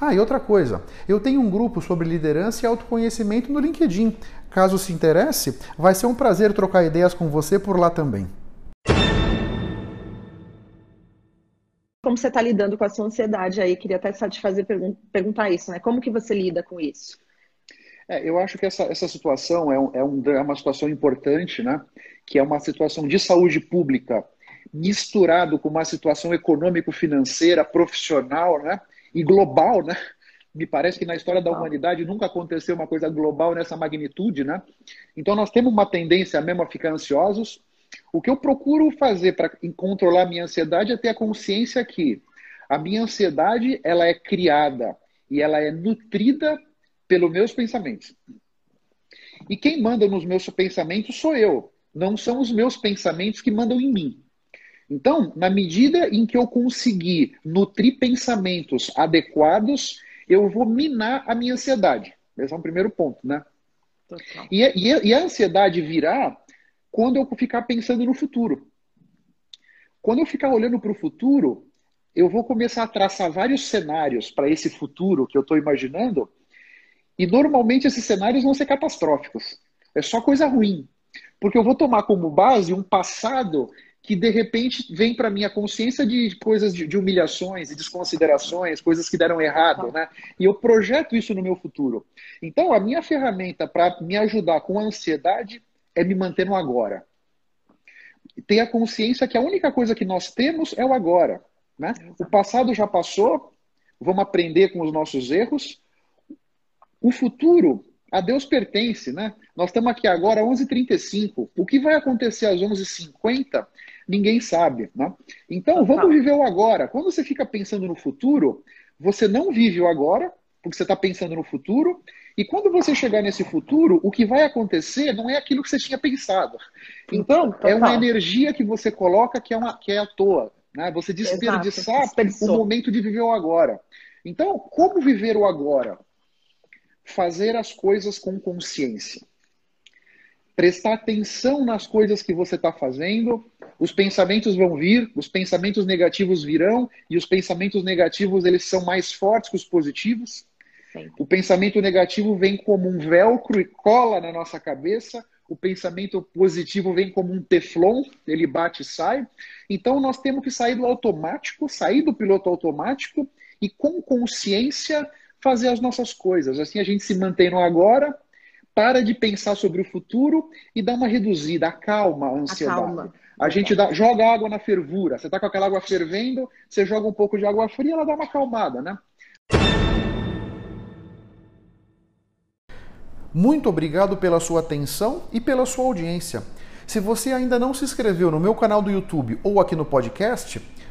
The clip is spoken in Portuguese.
Ah, e outra coisa, eu tenho um grupo sobre liderança e autoconhecimento no LinkedIn. Caso se interesse, vai ser um prazer trocar ideias com você por lá também. Como você está lidando com a sua ansiedade aí? Queria até te fazer pergun perguntar isso, né? Como que você lida com isso? É, eu acho que essa, essa situação é, um, é, um, é uma situação importante, né? Que é uma situação de saúde pública misturado com uma situação econômico-financeira, profissional, né? E global, né? Me parece que na história da humanidade nunca aconteceu uma coisa global nessa magnitude, né? Então nós temos uma tendência mesmo a ficar ansiosos. O que eu procuro fazer para controlar a minha ansiedade é ter a consciência que a minha ansiedade ela é criada e ela é nutrida pelos meus pensamentos. E quem manda nos meus pensamentos sou eu, não são os meus pensamentos que mandam em mim. Então, na medida em que eu conseguir nutrir pensamentos adequados, eu vou minar a minha ansiedade. Esse é um primeiro ponto, né? E, e, e a ansiedade virá quando eu ficar pensando no futuro. Quando eu ficar olhando para o futuro, eu vou começar a traçar vários cenários para esse futuro que eu estou imaginando, e normalmente esses cenários vão ser catastróficos. É só coisa ruim. Porque eu vou tomar como base um passado que de repente vem para minha consciência de coisas de, de, humilhações e desconsiderações, coisas que deram errado, né? E eu projeto isso no meu futuro. Então, a minha ferramenta para me ajudar com a ansiedade é me manter no agora. Ter a consciência que a única coisa que nós temos é o agora, né? O passado já passou, vamos aprender com os nossos erros. O futuro a Deus pertence, né? Nós estamos aqui agora às 11h35. O que vai acontecer às 11h50 ninguém sabe. Né? Então, vamos viver o agora. Quando você fica pensando no futuro, você não vive o agora, porque você está pensando no futuro. E quando você chegar nesse futuro, o que vai acontecer não é aquilo que você tinha pensado. Então, Total. é uma energia que você coloca que é, uma, que é à toa. Né? Você desperdiçar o momento de viver o agora. Então, como viver o agora? Fazer as coisas com consciência prestar atenção nas coisas que você está fazendo. Os pensamentos vão vir, os pensamentos negativos virão, e os pensamentos negativos eles são mais fortes que os positivos. Sim. O pensamento negativo vem como um velcro e cola na nossa cabeça. O pensamento positivo vem como um teflon, ele bate e sai. Então nós temos que sair do automático, sair do piloto automático e com consciência fazer as nossas coisas. Assim a gente se mantém no agora, para de pensar sobre o futuro e dá uma reduzida, acalma a ansiedade. Acalma. A gente dá, joga água na fervura. Você está com aquela água fervendo, você joga um pouco de água fria, ela dá uma acalmada, né? Muito obrigado pela sua atenção e pela sua audiência. Se você ainda não se inscreveu no meu canal do YouTube ou aqui no podcast,